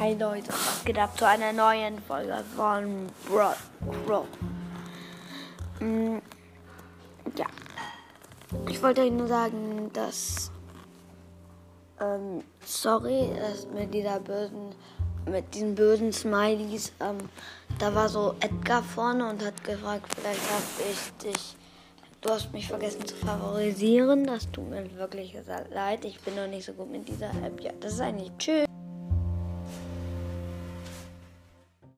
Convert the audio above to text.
Hi Leute, was geht ab zu einer neuen Folge von Bro Bro. Mm, ja, ich wollte euch nur sagen, dass ähm, sorry, dass mit dieser bösen, mit diesen bösen Smileys, ähm, da war so Edgar vorne und hat gefragt, vielleicht habe ich dich, du hast mich vergessen zu favorisieren. Das tut mir wirklich leid. Ich bin noch nicht so gut mit dieser App. Ja, das ist eigentlich tschüss.